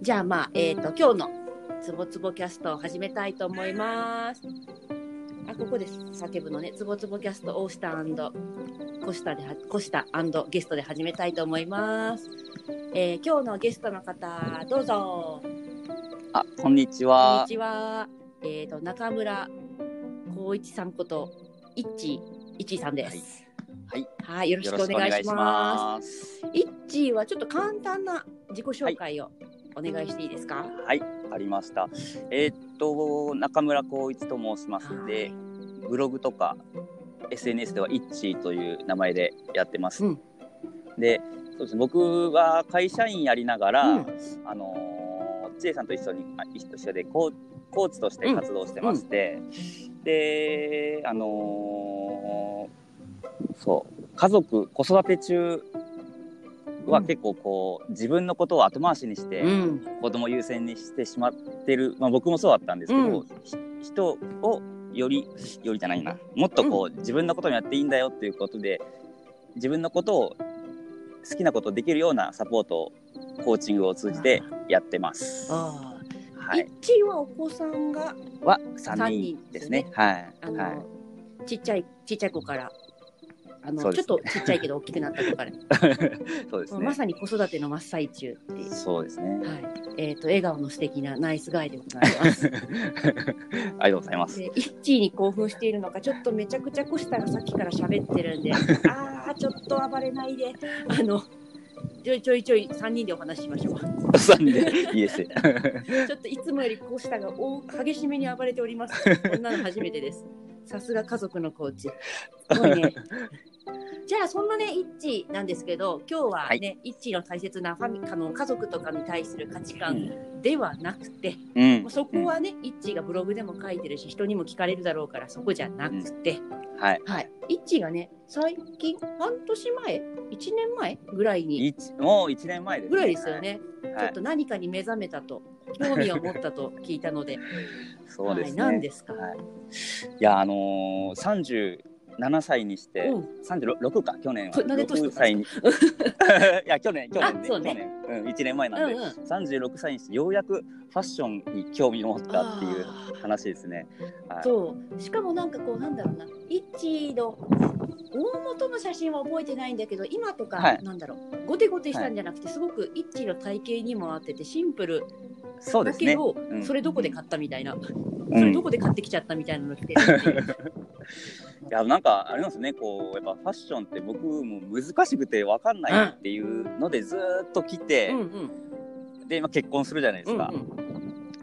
じゃあまあ、えっ、と、今日のつぼつぼキャストを始めたいと思います。あ、ここです。叫ぶのね。つぼつぼキャストオースターコシタでは、コシタゲストで始めたいと思います。えー今日のゲストの方、どうぞ。あ、こんにちこんはに。ちは。えっ、と、中村光一さんこと、いっちいっちーさんです。はい。はい、よろしよくお願いしまます。す。いっちーはちょっと簡単な自己紹介をお願いしていいですか？はい、ありました。えーっと、中村光一と申しますので、ブログとか SNS ではイッチーという名前でやってます。うんで、そうですね僕は会社員やりながら、うんあのー千恵さんと一緒にあ一緒でコーコーチとして活動してまして、で、あのーそう家族子育て中は結構こう自分のことを後回しにして、うん。子供優先にしてしまってる、まあ、僕もそうだったんですけど、うんひ人をよりよりじゃないなもっとこう、自分のこともやっていいんだよっていうことで自分のことを好きなことできるようなサポートをコーチングを通じてやってます。は。いいっ、ちーはお子さんが、は三3人人ですね。はい、あの、はい、ちっちゃい、ちっちゃい子から。あの、そうですちょっとちっちゃいけど大きくなった子から。そうですね。まさに子育ての真っ最中っていう。そうですね。はい。えっ、と、笑顔の素敵なナイスガイでございます。ありがとうございます。で、イッチーに興奮しているのか、ちょっとめちゃくちゃコシタがさっきから喋ってるんで、ああ、ちょっと暴れないで、あの、ちょいちょいちょい3人でお話ししましょう。3人で？いいですね。ちょっといつもよりコシタが大激しめに暴れております。こんなの初めてです。さすが家族のコーチ。すごいね。じゃあそんなねイッチなんですけど今日はね、イッチの大切なファミあの家族とかに対する価値観ではなくて、うん。そこはね、イッチがブログでも書いてるし人にも聞かれるだろうからそこじゃなくて、はい。はい、イッチがね最近半年前1年前ぐらいに一もう1年前です、ぐらいですよ。ね、はい。ちょっと何かに目覚めたと興味を持ったと聞いたので。そうですね。はい、何ですか、はい、いやあのー、37歳にして、うん。36か去年は。こなんで年取6った歳に。いや去年去年ね。ね。去年、うん、1年前なんで、うんうん。36歳にしてようやくファッションに興味を持ったっていう話ですね。はい、そう。しかもなんかこうなんだろうな。イッチの大元の写真は覚えてないんだけど今とか、はい。なんだろう。ゴテゴテしたんじゃなくて、すごくイッチの体型にも合っててシンプル。そうですね。だけど、うん。それどこで買ったみたいな、うん。それどこで買ってきちゃったみたいなの着てるっていういやなんかあれなんですねこうやっぱファッションって僕も難しくて分かんないっていうのでずーっと来て、うんうん。で、まあ、結婚するじゃないですか。うんうん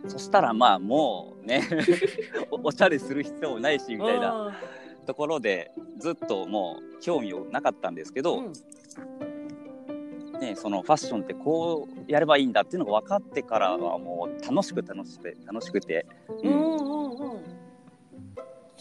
そしたらまあもうね おおしゃれする必要もないしみたいなあところでずっともう興味をなかったんですけど、ーうん。ね、そのファッションってこうやればいいんだっていうのが分かってからはもう楽しく楽しくて楽しくて、うんうんうん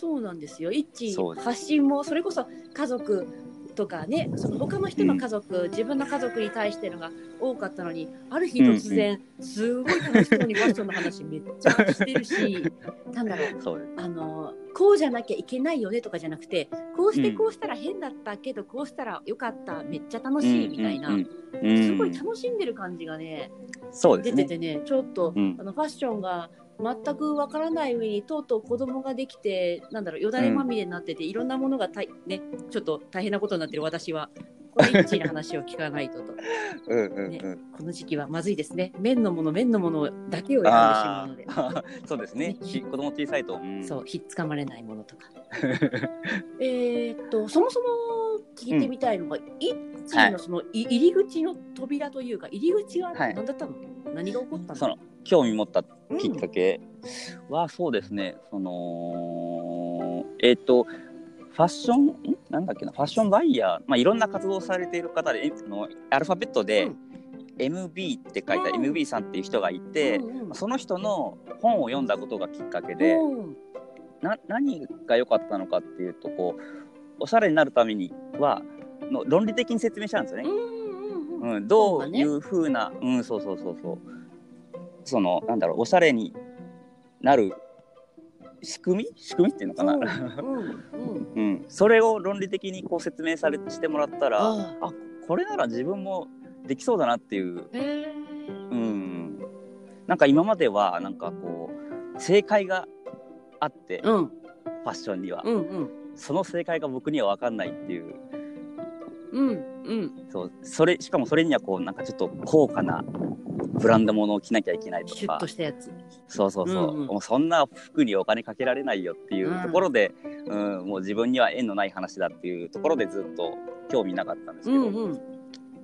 そうなんですよ。一発信もそれこそ家族とかね、その他の人の家族、自分の家族に対してのが多かったのに、ある日突然、すごい楽しそうにファッションの話めっちゃしてるし、なんだろう。あのこうじゃなきゃいけないよねとかじゃなくてこうしてうん。こうしたら変だったけど、こうしたらよかっためっちゃ楽しいみたいな、うんうんうん。すごい楽しんでる感じがね、そうですね。出ててねちょっと、うん。あのファッションが全くわからない上にとうとう子供ができてなんだろうよだれまみれになってて、いろんなものがたい、ね、ちょっと大変なことになってる私はこれ一の話を聞かないとと。うんうんねうん。この時期はまずいですね。麺のもの麺のものだけを選んでしまうので。そうですね。ひ子供小さいと、うん。そう、ひっつかまれないものとか。えーっと、そもそも聞いてみたいのが、イッチーのその、い入り口の扉というか、入り口ははい。何だったの、何が起こったの？その興味持ったきっかけはそうですね、そのえっ、とファッション？ん？なんだっけな？ファッションバイヤー、まあ、いろんな活動をされている方でのアルファベットでうん。MB って書いたうん。MB さんっていう人がいて、うんうんその人の本を読んだことがきっかけで、うん。な何が良かったのかっていうとこうおしゃれになるためにはの論理的に説明したんですよね。うんうんうんうん、どういうふうな、うん、そうそうそうそう。その、なんだろう、おしゃれになる仕組み？仕組みっていうのかな、うんうんうん、それを論理的にこう説明されしてもらったらああ。これなら自分もできそうだなっていう、うん、なんか今まではなんかこう正解があって、フうん。ァッションには、うんうんその正解が僕には分かんないっていう。うんうん。そうそれしかもそれにはこうなんかちょっと高価なブランド物を着なきゃいけないとか。シュッとしたやつ。そうそうそう、うんうん。もうそんな服にお金かけられないよっていうところで、うん。もう自分には縁のない話だっていうところでずっと興味なかったんですけど、うんうん。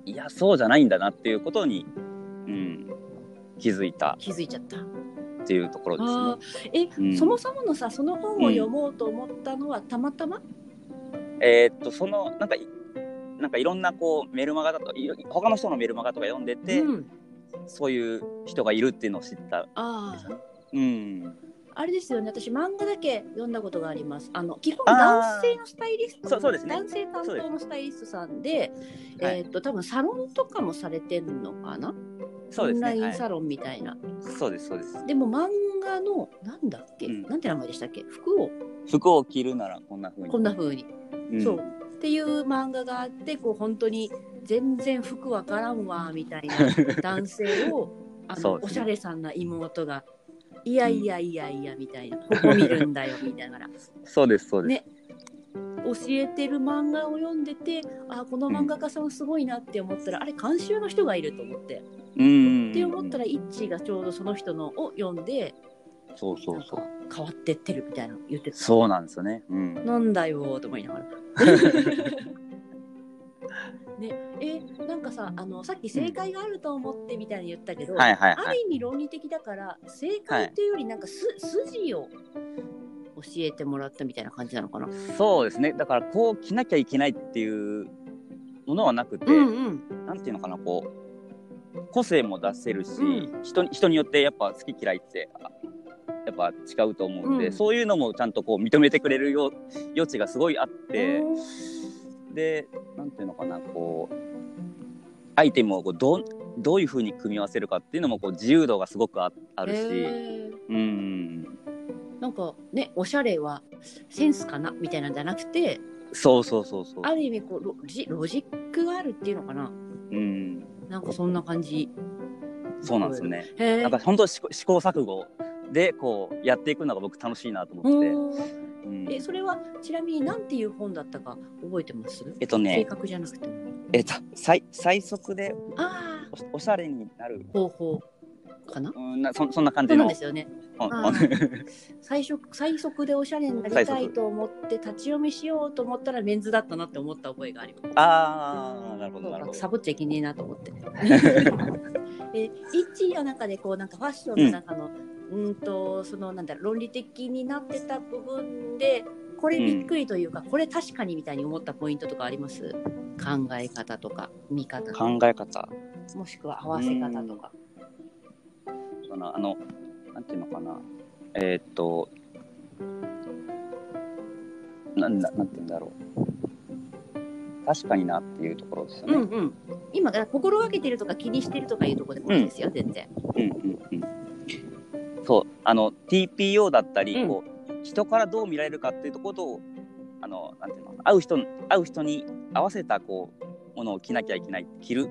いやそうじゃないんだなっていうことに、うん、気づいた。気づいちゃったっていうところあですね。ー。え、うん。そもそものさその本を読もうと思ったのはたまたま、えーっとそのなんかいなんかいろんなこうメルマガだと他の人のメルマガとか読んでて、うん、そういう人がいるっていうのを知った。ああうん、あれですよね。私漫画だけ読んだことがあります。あの基本男性のスタイリストそうそうですね。男性担当のスタイリストさんではい。えーっと多分サロンとかもされてんのかな？そうですね。はいオンラインサロンみたいな、そうですそうです。でも漫画のなんだっけ、うん。なんて名前でしたっけ？服を。服を着るならこんな風に。こんな風に、うん。そう。っていう漫画があってこう本当に全然服わからんわみたいな 男性をあの、ね。おしゃれさんな妹がいやいやいやいやみたいな。ここ見るんだよみたいな。そうですそうです。ね教えてる漫画を読んでてあこの漫画家さんすごいなって思ったら、あれ監修の人がいると思って、うん。って思ったらイッチーがちょうどその人のを読んでそうそうそう。変わってってるみたいなの言ってたそうなんですよね。うん。なんだよーと思いながら。ね、えなんかさあのさっき正解があると思ってみたいに言ったけど、はいはいはい。ある意味論理的だから正解っていうよりなんかす、筋を教えてもらったみたいな感じなのかな？そうですね。だからこう着なきゃいけないっていうものはなくて、うんうんなんていうのかなこう個性も出せるし、うん。人に人によってやっぱ好き嫌いってあやっぱ違うと思うんで、うん。そういうのもちゃんとこう認めてくれるよ余地がすごいあって、でなんていうのかなこうアイテムをこうどうどういうふうに組み合わせるかっていうのもこう自由度がすごくああるし、うんなんかねおしゃれはセンスかなみたいなんじゃなくてそうそうそうそう。ある意味こうロジロジックがあるっていうのかな。うん。なんかそんな感じ。そうなんですよね。なんか本当試行試行錯誤でこうやっていくのが僕楽しいなと思ってて、うんうん。えそれはちなみに何ていう本だったか覚えてます？正えっとね。確じゃなくて。もえっと最最速であおおしゃれになる、あ方法かな？うん、なそそんな感そうなんですよね。最初最速でおしゃれになりたいと思って立ち読みしようと思ったらメンズだったなって思った覚えがあります。ああなるほどなるほど。サボっちゃいけねえなと思って。えイッチーの中でこうなんかファッションの中の、うん、とそのなんだろう論理的になってた部分でこれびっくりというか、これ確かにみたいに思ったポイントとかあります？考え方とか見方とか。考え方。もしくは合わせ方とか。そのあのなんていうのかな。えーっとなんだなんていうんだろう。確かになっていうところですよね。うんうん、今心がけてるとか気にしてるとかいうところでもいいですよ、全然。うんうんうんそうあの TPO だったり、うん。こう人からどう見られるかっていうところとあのなんていうの会う人会う人に合わせたこうものを着なきゃいけない着る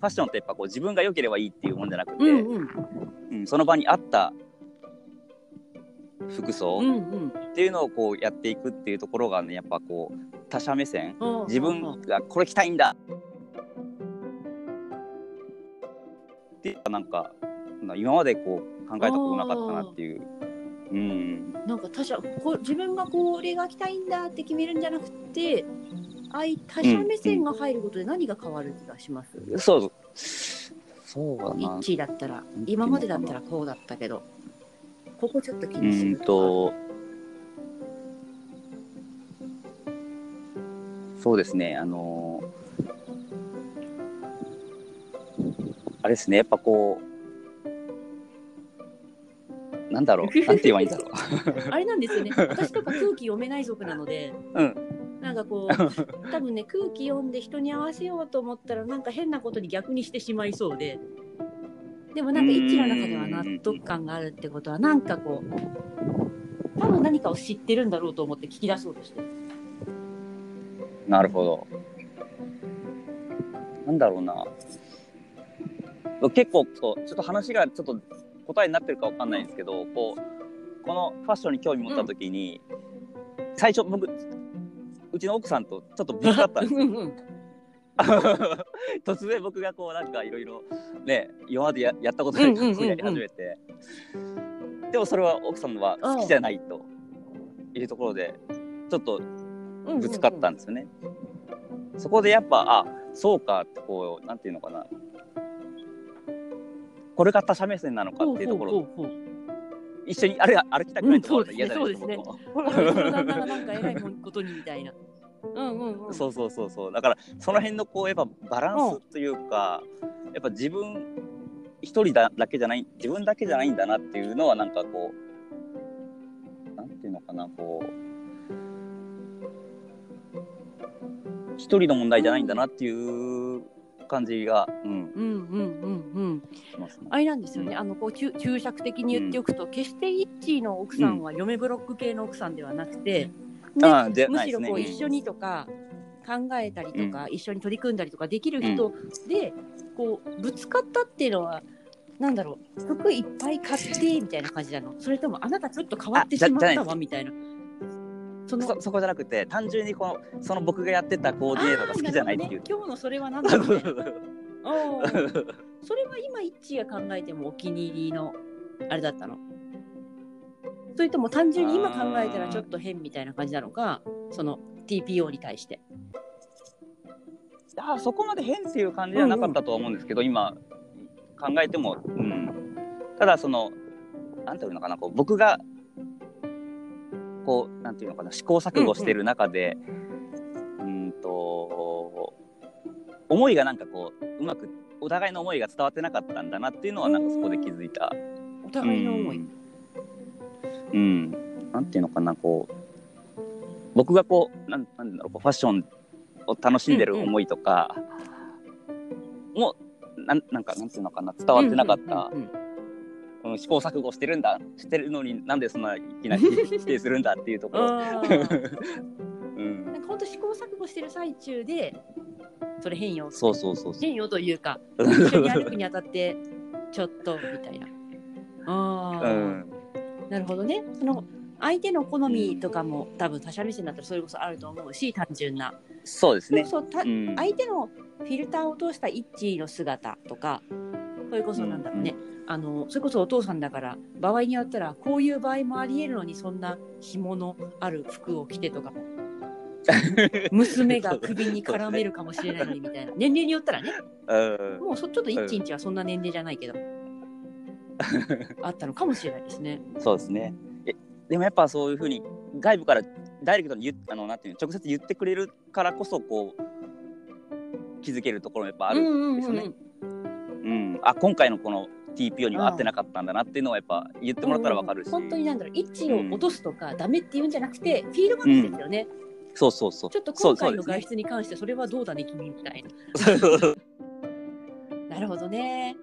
ファッションってやっぱこう自分が良ければいいっていうもんじゃなくて、うんうん。うんその場に合った服装っていうのをこうやっていくっていうところがねやっぱこう他者目線うん自分がこれ着たいんだ。ってなんか今までこう考えたことなかったなっていう。うん、なんか他者こう自分がこれが着たいんだって決めるんじゃなくて相他者目線が入ることで何が変わる気がします、そうそうだな。一致だったら今までだったらこうだったけど。ここちょっと気うにするんとそうですねあのあれですねやっぱこうなんだろうなんて言えばいいんだろ あれなんですよね。私とか空気読めない族なので。う。んかこう多分ね空気読んで人に合わせようと思ったらなんか変なことに逆にしてしまいそうででもなんか一致の中では納得感があるってことはなんかこう多分何かを知ってるんだろうと思って聞き出そうとしてる。なるほど。なんだろうな。結構そうちょっと話がちょっと答えになってるかわかんないんですけど、こうこのファッションに興味持った時に、最初僕うちの奥さんとちょっとぶつかったんですよ。突然僕がこうなんかいろいろね今までややったことないことをやり始めて、でもそれは奥さんは好きじゃないというところでちょっとぶつかったんですよね。そこでやっぱあそうかってこうなんていうのかな。これが他者目線なのかっていうところ一緒にあれ歩きたくないと思うん嫌じゃないですか、そうですね僕もほら、うちの旦那がなんか偉いことにみたいな。うんうんうん。そうそうそうそうだからその辺のこうやっぱバランスというか、やっぱ自分一人だだけじゃない自分だけじゃないんだなっていうのはなんかこうなんていうのかなこう一人の問題じゃないんだなっていう感じが、うん、うんうんうんうん。ね。あれなんですよね。あのこう注注釈的に言っておくと、決してイッチーの奥さんは嫁ブロック系の奥さんではなくて、ねああでむしろこう一緒にとか考えたりとか、一緒に取り組んだりとかできる人で、こうぶつかったっていうのは。なんだろう服いっぱい買ってみたいな感じなの。それともあなたちょっと変わってしまったわみたいなそのそそこじゃなくて単純にこのその僕がやってたコーディネートが好きじゃないっていう。ね。今日のそれは何だろう それは今イッチーが考えてもお気に入りのあれだったの？それとも単純に今考えたらちょっと変みたいな感じなのか？その TPO に対して。あそこまで変っていう感じじゃなかったとは思うんですけど、今考えても、うん、ただそのなんていうのかなこう僕がこうなんていうのかな試行錯誤してる中で、うんと思いがなんかこううまくお互いの思いが伝わってなかったんだなっていうのはなんかそこで気づいた。お互いの思い、うん。うん、なんていうのかなこう僕がこうなんなんだろうこうファッションを楽しんでる思いとか、もなんなんかなんていうのかな伝わってなかった、うんうんうんうん試行錯誤してるんだしてるのになんでそんないきなり否定するんだっていうところ。うん、なんか本当試行錯誤してる最中でそれ変よそうそうそうそう。変よというか 一緒に歩くにあたってちょっとみたいなああ、うん、なるほどね。その相手の好みとかも多分他者目線だったらそれこそあると思うし単純な。そうですね。そうたうん、相手のフィルターを通したイッチーの姿とかそれこそなんだろうね、あのそれこそお父さんだから場合によったらこういう場合もありえるのにそんな紐のある服を着てとかも。娘が首に絡めるかもしれないのにみたいな。年齢によったらね。うん。もうそちょっとイッチーん。ちはそんな年齢じゃないけど。あったのかもしれないですね。そうですね。えでもやっぱそういうふうに外部からダイレクトに言っあのなんていうの直接言ってくれるからこそこう気づけるところもやっぱあるんですよね。うんあ今回のこの TPO には合ってなかったんだなっていうのはやっぱ言ってもらったらわかるし、本当になんだろう位置を落とすとか、ダメっていうんじゃなくてフィードバックですよね、そうそうそう。ちょっと今回の外出に関してそれはどうだね君みたいな。ねなるほどね。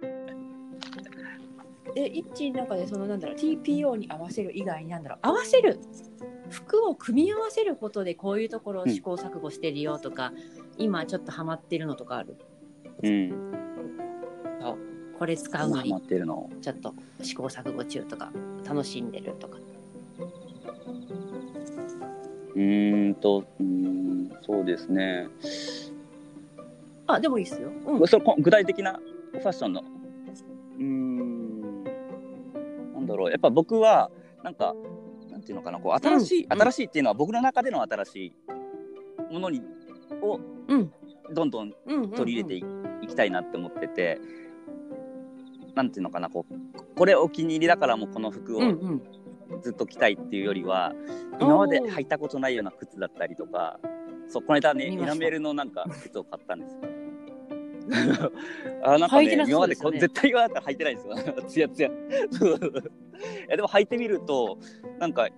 でイッチの中でそのなんだろう TPO に合わせる以外になんだろう合わせる服を組み合わせることでこういうところを試行錯誤してるよとか、今ちょっとハマってるのとかある？うん。これ使うのに。ちょっと試行錯誤中とか楽しんでるとかうーんと、うーん、そうですね。あでもいいっすよ、うん、それこ具体的なファッションの。うーん。なんだろう。やっぱ僕は、なんか、なんていうのかな、こう、新しい、うん新しいっていうのは僕の中での新しいものに、を、うんどんどんうんうんうん取り入れてい,、きたいなって思ってて、なんていうのかな、こう、これお気に入りだからもうこの服をうんうんずっと着たいっていうよりは、今まで履いたことないような靴だったりとか、そう、この間ね、エナメルのなんか靴を買ったんですよ。あなんかね履いてなさ今までこ絶対今だったら履いてないですよ。つやつや。いやでも履いてみると、なんか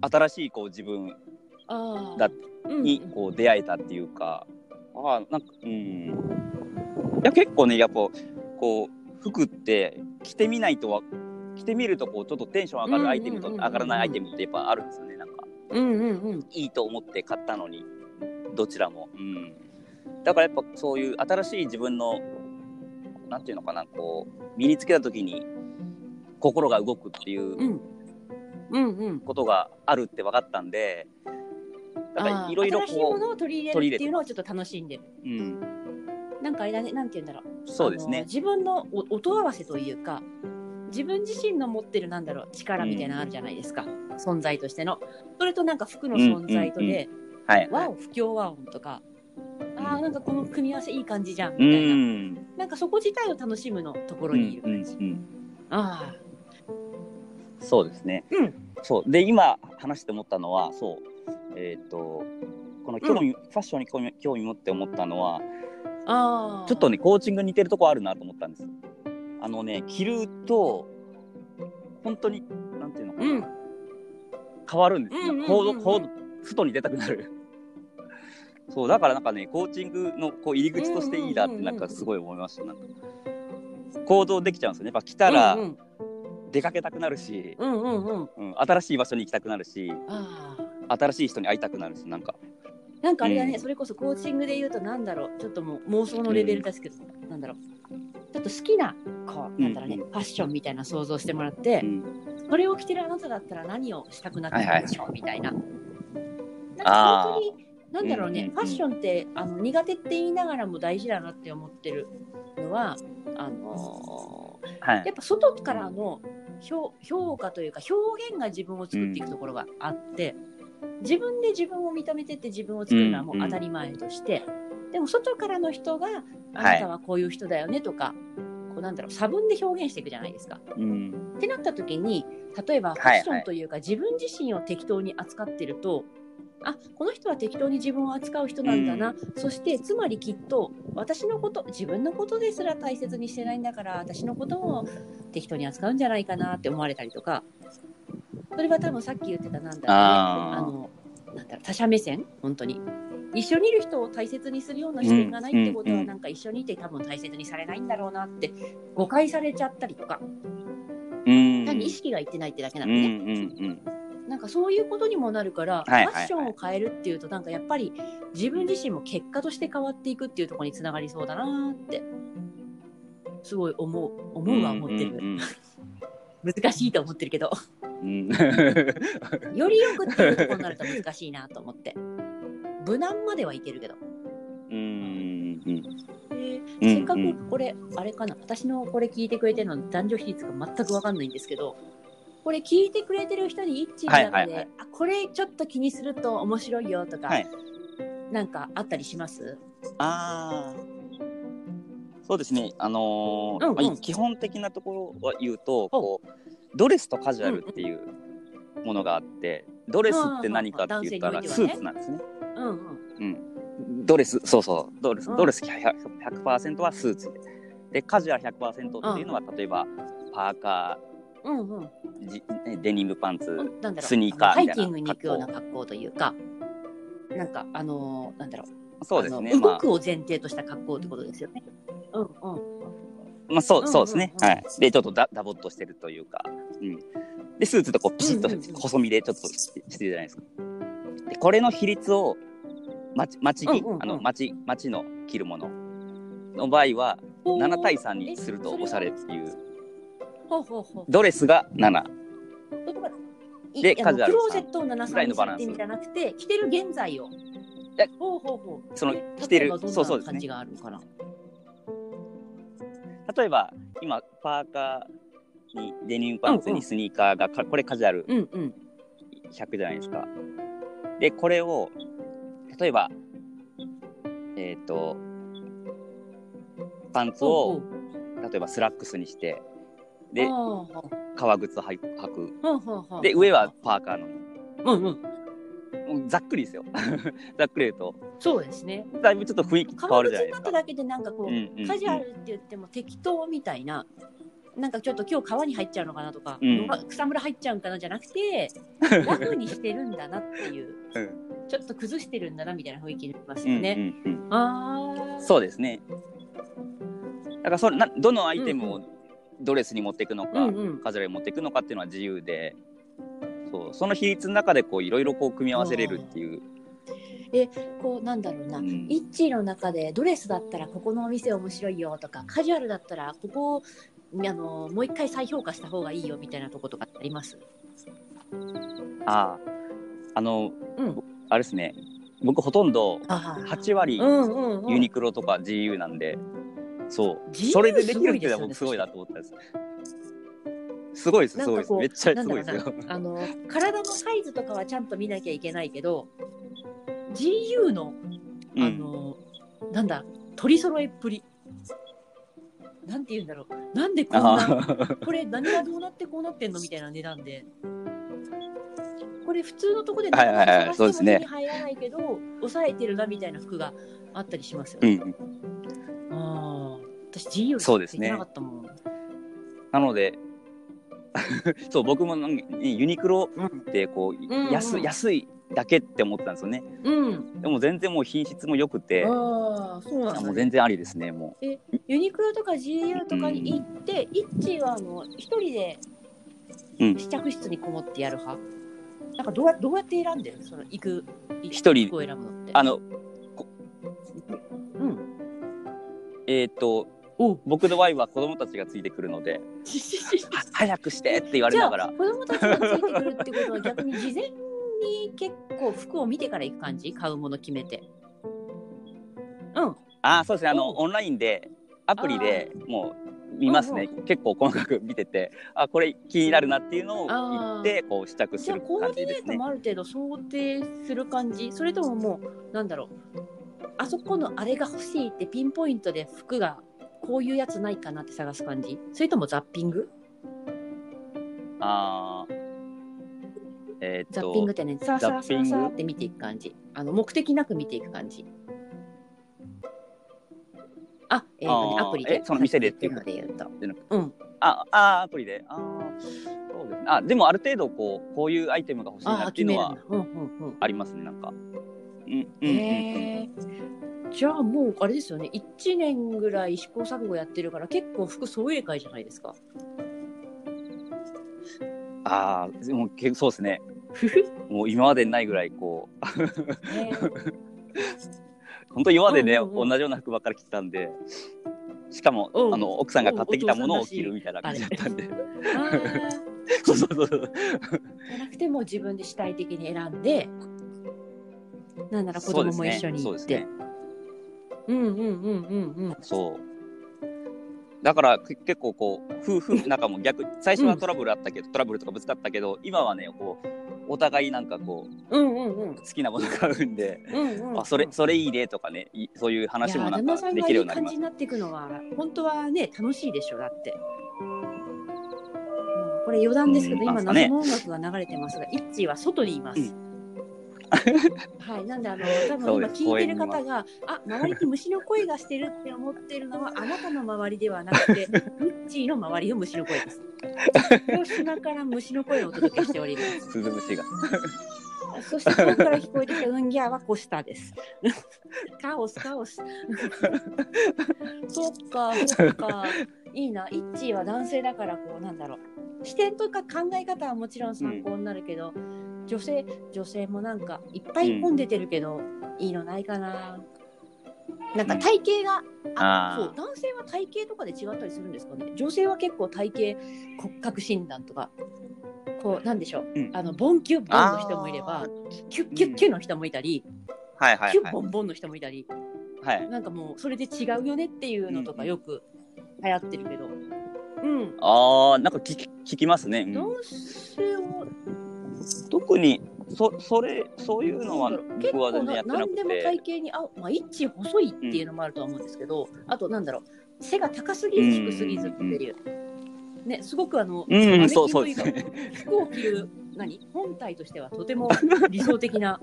新しいこう自分だうんにこう出会えたっていうか、ああ、なんか、うん。いや、結構ね、やっぱこう、服って着てみないとわ着てみるとこうちょっとテンション上がるアイテムと上がらないアイテムってやっぱあるんですよねなんかうんうんうん。いいと思って買ったのにどちらも、うん、だからやっぱそういう新しい自分のなんていうのかなこう身につけた時に心が動くっていううん。うんうん。ことがあるって分かったんでだからいろいろ新しいもこのを取り入れるっていうのをちょっと楽しんでる。う、うん、なんかあれだね、なんて言うんだろう。そうですね。自分のお音合わせというか、自分自身の持ってるなんだろう力みたいなのあるじゃないですか、存在としての。それとなんか服の存在とで、はい、和音不協和音とか、ああなんかこの組み合わせいい感じじゃんうみたいな、ん。なんかそこ自体を楽しむのところうんにいる感じ。うんうんあそうですね。うん。そう。で今話して思ったのはそう。えっ、とこの興味、ファッションに興味興味持って思ったのはあちょっとねコーチングに似てるとこあるなと思ったんです。あのね着ると本当になんていうのかな、うん変わるんですよ。外に出たくなる。そうだからなんかねコーチングのこう入り口としていいなってなんかすごい思いました。なんか行動できちゃうんですよね。やっぱ来たらうん出かけたくなるし、うんうんうんうんうん、新しい場所に行きたくなるし、新しい人に会いたくなるし、なんか。なんかあれだね、うん。それこそコーチングで言うとなんだろうちょっともう妄想のレベルですけど、なんだろう。ちょっと好きなこうなんだろうね、うんファッションみたいな想像してもらってう、ん、これを着てるあなただったら何をしたくなってるでしょう、みたいな。なんか本当になんだろうね、うんうんうん。ファッションってあの苦手って言いながらも大事だなって思ってるのはあのはい。ーやっぱ外からの評評価というか表現が自分を作っていくところがあって、自分で自分を認めてって自分を作るのはもう当たり前として、でも外からの人があなたはこういう人だよねとか、こうなんだろう差分で表現していくじゃないですか。うん、ってなった時に例えばファッションというか、自分自身を適当に扱ってるとあこの人は適当に自分を扱う人なんだな、そしてつまりきっと私のこと自分のことですら大切にしてないんだから私のことも適当に扱うんじゃないかなって思われたりとかそれは多分さっき言ってたなんだろうね。あー。あのなんだろう他者目線？本当に。一緒にいる人を大切にするような視点がないってことは、うんうんなんか一緒にいて多分大切にされないんだろうなって誤解されちゃったりとか、うん、単に意識がいってないってだけなうん、うのね、ん、うん、なんかそういうことにもなるから、はいはいはい。ファッションを変えるっていうとなんかやっぱり自分自身も結果として変わっていくっていうところにつながりそうだなってすごい思う。思うは思ってる、うん、難しいと思ってるけど。うん、よりよくっていうところになると難しいなと思って。無難まではいけるけど、うん、うん、えーうんせっかくこれ、あれかな？私のこれ聞いてくれてるの男女比率が全く分かんないんですけどこれ聞いてくれてる人に一致の中で、はいはいはい。あこれちょっと気にすると面白いよとか、はい。なんかあったりします？ああ。そうですね。あのーうんうん。まあ基本的なところは言うと、こうドレスとカジュアルっていうものがあって、ドレスって何かって言ったらスうんうんうんーツなんですね。うんうん。うん。ドレス、そうそう、ドレス、うん。ドレス 100%, 100%はスーツ。で。で、カジュアル100%っていうのは、例えばパーカうんうん。デニムパンツ、うんなんだろう。スニーカーハイみたいなキングに行くような格好。というかなんかあのーなんだろう。そうですね。まあ。動くを前提とした格好ってことですよね。うんうん。まあ、そう、うんそうですね。はい。で、ちょっとダダボっとしてるというか、うん。で、スーツとこう、ピシッと細身でちょっとししてるじゃないですか。で、これの比率を、まち、まち着うんうんうん。あの、まち、まちの着るもの。の場合は、7対3にするとおしゃれっていう。ほうほうほうドレスが7。そこがいでカジュアルクローゼットを7ぐらい歳にのバランスじゃなくて着てる現在を。やほうほうほう。そのえ着てるそうそうですね。な感じがあるのかな例えば、今、パーカーにデニムパンツにスニーカーがか、これカジュアルうんうん100じゃないですか。で、これを、例えば、えっ、と、パンツを、例えばスラックスにして、で、革靴履く履く。で、上はパーカーの。うんうんもうざっくりですよ。ざっくり言うと、そうですね。だいぶちょっと雰囲気変わるじゃないですか。だけでなんかこう、うんうんうん。カジュアルって言っても適当みたいななんかちょっと今日川に入っちゃうのかなとか、うん。草むら入っちゃうんかなじゃなくて ラフにしてるんだなっていう、うん。ちょっと崩してるんだなみたいな雰囲気になりますうんうんよね。うん。ああそうですね。だからそれなどのアイテムをドレスに持っていくのか、うんうん。カジュアルに持っていくのかっていうのは自由でそうその比率の中でこういろいろこう組み合わせれるっていう、こうなんだろうな、うん。イッチーの中でドレスだったらここのお店面白いよとかカジュアルだったらここをあのもう一回再評価した方がいいよみたいなとことかあります？あああの、うん。あれですね。僕ほとんどあ8割ユニクロとか GU なんで、そう。それでできるっていうのは僕すごいなと思ったんです。すごいですすごいです。めっちゃすごいですよ。あの体のサイズとかはちゃんと見なきゃいけないけど GU のあうん。の、なんだ取り揃えっぷり。なんて言うんだろう。なんでこんあなーこれ何がどうなってこうなってんのみたいな値段で。これ普通のとこではいはいはい探そうですねしても手に入らないけど抑えてるなみたいな服があったりしますよ。ね、うん。ああ私 GU そうですね。なかったもん。なので そう僕もなんユニクロうんってこう、ん。安い安いだけって思ってたんですよね。うん。でも全然もう品質も良くて。ああそうなんだ、もうね、全然ありですねもユニクロとか GU とかに行って、イッチーはあの一人でうん。試着室にこもってやる派、なんかどうやどうやって選んでるその行く一人。服を選ぶのって。あのうん。えっ、とお。僕のワイは子供たちがついてくるので は早くしてって言われながら。子供たちがついてくるってことは逆に事前に結構服を見てから行く感じ？買うもの決めて。うん。あそうですね。あのおオンラインでアプリでもう見ますね。結構細かく見ててあこれ気になるなっていうのを言ってこう試着するじゃあコー感じですね。ディネートもある程度想定する感じ？それとももうなんだろう。あそこのあれが欲しいってピンポイントで服がこういうやつないかなって探す感じ？それともザッピング？あーえーっザッピングとってねザッピング。って見ていく感じ。あの目的なく見ていく感じあ、えーとねアプリで。えその店でっていうので言うと。うん。ああアプリで。あーそうですね。あでもある程度こうこういうアイテムが欲しいあなっていうのはありますねなんか。うんうんうんじゃあもうあれですよね。1年ぐらい試行錯誤やってるから結構服総入れ替えじゃないですか。ああでもそうですね もう今までにないぐらいこう。ね。本当今までね、うんうんうん。同じような服ばっかり着てたんで。しかも、うん。あの奥さんが買ってきたものを着るみたいな感じだったんで。そうそうそうじゃなくてもう自分で主体的に選んでなんなら子供も一緒に行って。そうですね。うんうんうんうんうん。そうだからけ結構こう夫婦 仲も逆最初はトラブルあったけど、トラブルとかぶつかったけど今はねこうお互いなんかこううんうんうん。好きなもの買うんで、うんうん。あそれそれいいねとかねいそういう話もなんかできるよになります。じになっていくのは本当はね楽しいでしょだって、うんこれ余談ですけど、うん今謎の音楽が流れてますがイッチーは外にいます、うん はいなんであの多分今聞いてる方があ周りに虫の声がしてるって思ってるのはあなたの周りではなくて イッチーの周りの虫の声です 広島から虫の声をお届けしておりますスズムシがそして遠くから聞こえてきたウンギャーはコスタです。カオスカオス。そっかそっか。いいな。イッチーは男性だからこうなんだろう。視点とか考え方はもちろん参考になるけど、女性女性もなんかいっぱい本出てるけど、いいのないかな。なんか体型が、ああー。そう男性は体型とかで違ったりするんですかね。女性は結構体型骨格診断とか。こうなんでしょう、うん。あのボンキュッボンの人もいればあキュッキュッキュッの人もいたり、はいはいはい。キュッボンボンの人もいたり、はい。なんかもうそれで違うよねっていうのとかよく流行ってるけど、うん、ああなんか聞き聞きますね、うん。男性は特にそそれそういうのは結僕は構な全然やってなく何でもて体型に合う、まあ、一致細いっていうのもあるとは思うんですけど、あとなんだろう。背が高すぎず低すぎずっていう、ねすごくあの、うんそうそうですね。服を着る何本体としてはとても理想的な。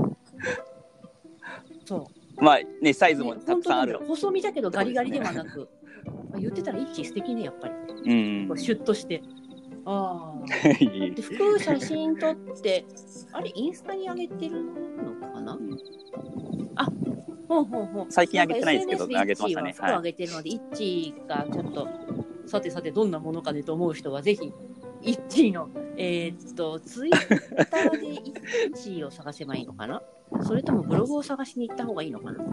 そう。まあねサイズもね、たくさんある。本当なんだろう細身だけどガリガリではなく、あ言ってたら一致素敵ねやっぱり。うん。シュッとしてああ服写真撮ってあれインスタに上げてるのかな、ん。あほんほんほん最近上げてないですけど上げてましたね。で服を上げてるので、イッチーがちょっとさてさてどんなものかねと思う人はぜひイッチーのえーっとツイッターでイッチーを探せばいいのかな？それともブログを探しに行った方がいいのかな？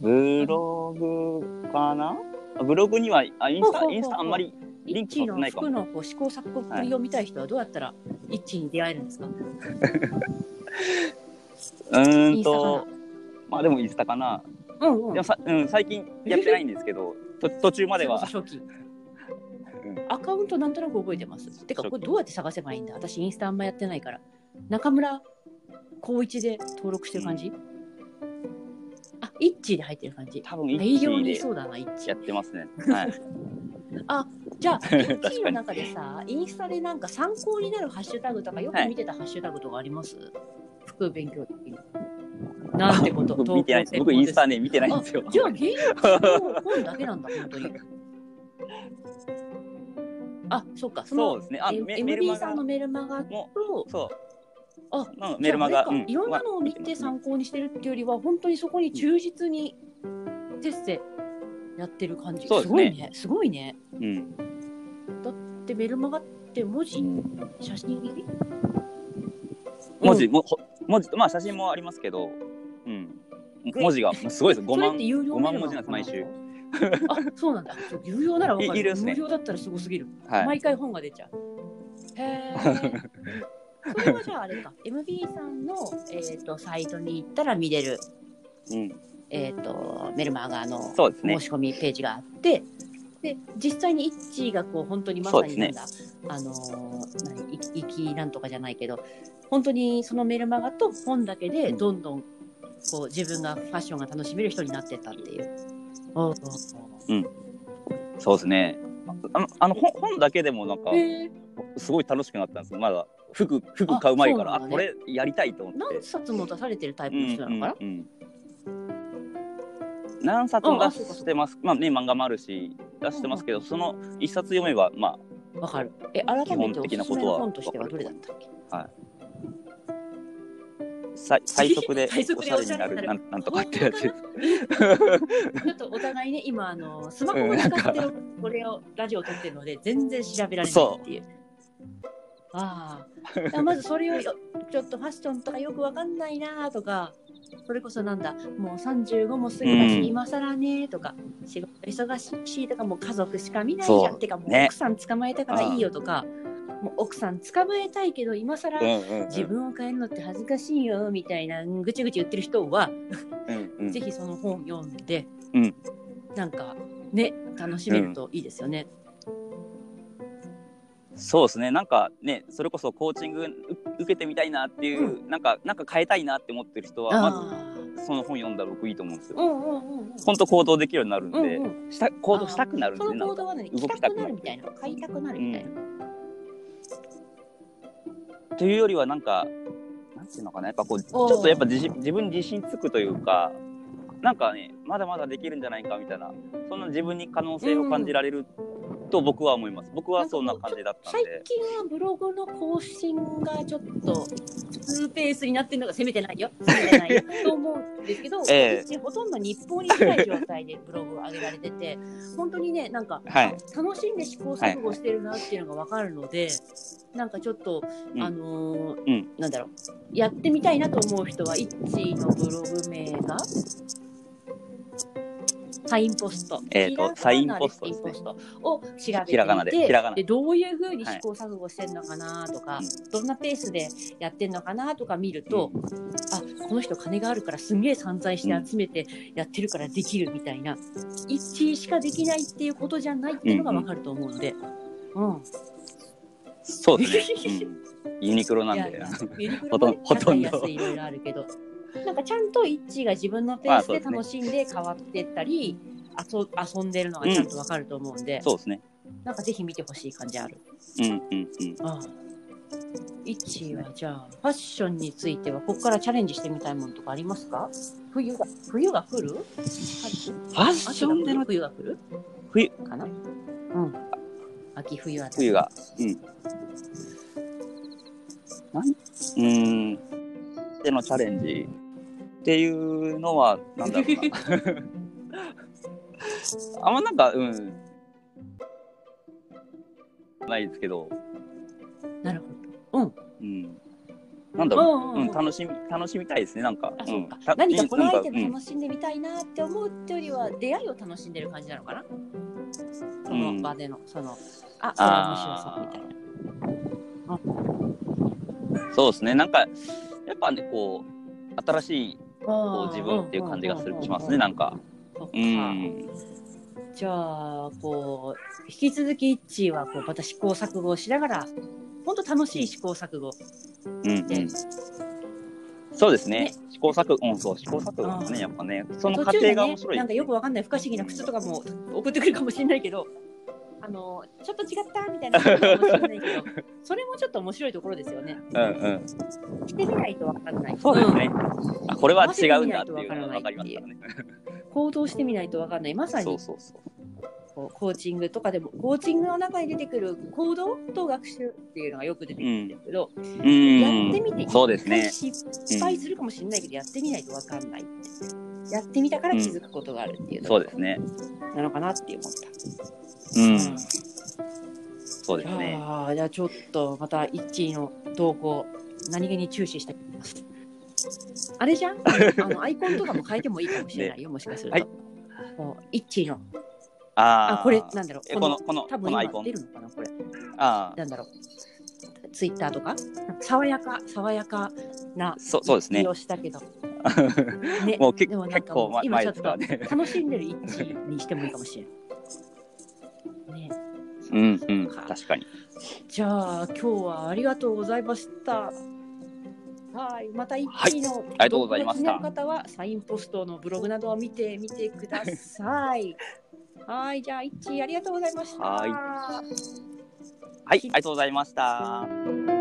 ブログかな？ブログには、あ、インスタ、インスタあんまりリンクイッチー。の服のこう試行錯誤っぷりを見たい人はどうやったらイッチーに出会えるんですか、うーんと、まあでもインスタかな。なうんうんでもさ、うん、最近やってないんですけど、と途中までは。初期うんアカウントなんとなく覚えてます。てか、これどうやって探せばいいんだ？私、インスタあんまやってないから。中村光一で登録してる感じ、あ、イッチーで入ってる感じ。多分イッチーでにいそうだな、イッチー。やってますね。はい。じゃあ、イッの中でさ、インスタでなんか参考になるハッシュタグとか、よく見てたハッシュタグとかあります、服勉強的に。なんてこと、僕見てないです。僕インスタね、見てないんですよ。じゃあ、芸能の本だけなんだ、本当に。あ、そっか、そのそうですね。あ、えメメルマ MB さガんのメルマガも、と、そう。あのメルマガ、いろんなのを見てさ参考にしてるっていうよりは、本当にそこに忠実にテッセやってる感じ。すねごいね。すごいね。うん。で、メルマガって文字、写真入り？文字、うんもほ文字と、まあ写真もありますけど、うん。文字がすごいです。5万それって、有料5万文字なんです、毎週。あ、そうなんだ。有料ならわかる。いいるっすね無料だったらすごすぎる。はい。毎回本が出ちゃう。へえ。それはじゃああれか、MB さんの、えー、とサイトに行ったら見れる、うん。えー、とメルマガのそうですね申。し込みページがあって、で実際にイッチーがこう本当にまさになんだ、あのー何きなんとかじゃないけど本当にそのメルマガと本だけでどんどんこう自分がファッションが楽しめる人になってったっていう。おうそうですね。あの、あの本本だけでもなんか、すごい楽しくなったんですまだ服、服買う前から、あ,、ね。これやりたいと思って。何冊も出されてるタイプうんの人なのかな、うんうん何冊も出してます。まあね、漫画もあるし、出してますけど、その一冊読めば、まわかる。え、改めてお基本的なすすことはめの本としてはどれだったっけ？あ、さ最 最速でおしゃれになるるなんなんとかってやつ。ちょっとお互いね、今、あの、スマホを使ってる、これを、ラジオを撮ってるので、全然調べられないっていう。ああ。だからまずそれをよ、ちょっとファッションとかよくわかんないなとか、それこそなんだ、もう35も過ぎたし、うん。今更ねとか、仕事忙しいとか、もう家族しか見ないじゃん。そう。てか、もうね奥さん捕まえたからいいよとか、もう奥さん捕まえたいけど、今更うんうんうん。自分を変えるのって恥ずかしいよみたいなうんぐちぐち言ってる人は、うんうん。ぜひその本読んで、うん。なんかね楽しめるといいですよね。そうですね、なんかね、それこそコーチングう受けてみたいなっていう、なんか、なんか変えたいなって思ってる人は、まあずその本読んだら僕いいと思うんですよ。本当行動できるようになるんで、うんした行動したくなるんそで動きたくなるみたいな、買いたくなるみたいな。というよりはなんか、なんていうのかな、やっぱこう、ちょっとやっぱ自信自分に自信つくというか、なんかね、まだまだできるんじゃないかみたいな、そんな自分に可能性を感じられると僕は思います。僕はそんな感じだったん最で。近はブログの更新がちょっとツーペースになってるのが責めてないよ。責めてないよと思うんですけど、ええ私ほとんど日報に近い状態でブログを上げられてて、本当にね、なんかはい。楽しんで試行錯誤してるなっていうのが分かるので、なんかちょっと、うんあのーうんなんだろう、やってみたいなと思う人は、イッチーのブログ名が、サインポスト。えーとサインポストねを調べてひらがなでひらがな。でどういうふうに試行錯誤してるのかなとか、うどんなペースでやってるのかなとか見ると、あこの人金があるからすんげえ散財して集めてやってるからできるみたいな、一致しかできないっていうことじゃないっていうのがわかると思うので、うん。そうですね。うん。ユニクロなんで。ほとんロもねほとんど。いろいろあるけど、なんかちゃんとイッが自分のペースで楽しんで変わってったり、遊遊んでるのがちゃんとわかると思うんで、そうですね。なんかぜひ見てほしい感じある。うんうんうん。ああイッチーはじゃあ、ファッションについては、ここからチャレンジしてみたいものとかありますか？冬が、冬が来る？フファッションでの冬が来る？冬かな？うん。秋冬あたり冬が。うん。なんうーん。でのチャレンジっていうのは、なんだろうな。あんまなんか、うん。ないですけど、なるほど。うん。なんだろう、うんうん、楽しみ、楽しみたいですね、なんか。あ、そうかん。た何かこのアイテム楽しんでみたいなって思うってよりは、出会いを楽しんでる感じなのかな？その場での、その、あ、これ面白そうみたいな。うんそうですね、なんか、やっぱね、こう、新しいこう自分っていう感じがするしますね、なんか。うん。じゃあ、こう、引き続き、イッチーは、こう、また試行錯誤をしながら、本当楽しい試行錯誤。うん、うん。そうですねね。試行錯誤、うん、そう、試行錯誤ですね、やっぱね。その過程が面白い。なんかよくわかんない不可思議な靴とかも送ってくるかもしれないけど、あの、ちょっと違ったみたいなかもしれないけど、それもちょっと面白いところですよね。うんうん。してみないとわかんない。そうですねん。あ、これは違うんだっていうのがわかりますからね。行動してみないとわかんない。まさにそうそうそう。こうコーチングとかでも、コーチングの中に出てくる行動と学習っていうのがよく出てくるんですけど、うやってん。みて、そうですね失敗するかもしれないけど、やってみないとわかんない。やってみたから気づくことがあるっていうのそうですね。なのかなって思った。うん。そうですいね。やーじゃあちょっとまた1位の動向、何気に注視してみます。あれじゃん？あのアイコンとかも変えてもいいかもしれないよ、もしかすると。はいもう1位の、ああ、これなんだろう、えこの、この、多分今出。るのかな、これ。ああ、なんだろう。ツイッターとか？爽やか、爽やかなそう、そうですね気。をしたけど。ねもう結構前今ちょっと。楽しんでる1位にしてもいいかもしれない。ねうんうん、確かに。じゃあ今日はありがとうございました。はい、また一気の、ありがとうございました方はサインポストのブログなどを見てみてください。はい、じゃあ一致ありがとうございました。はいはい、ありがとうございました。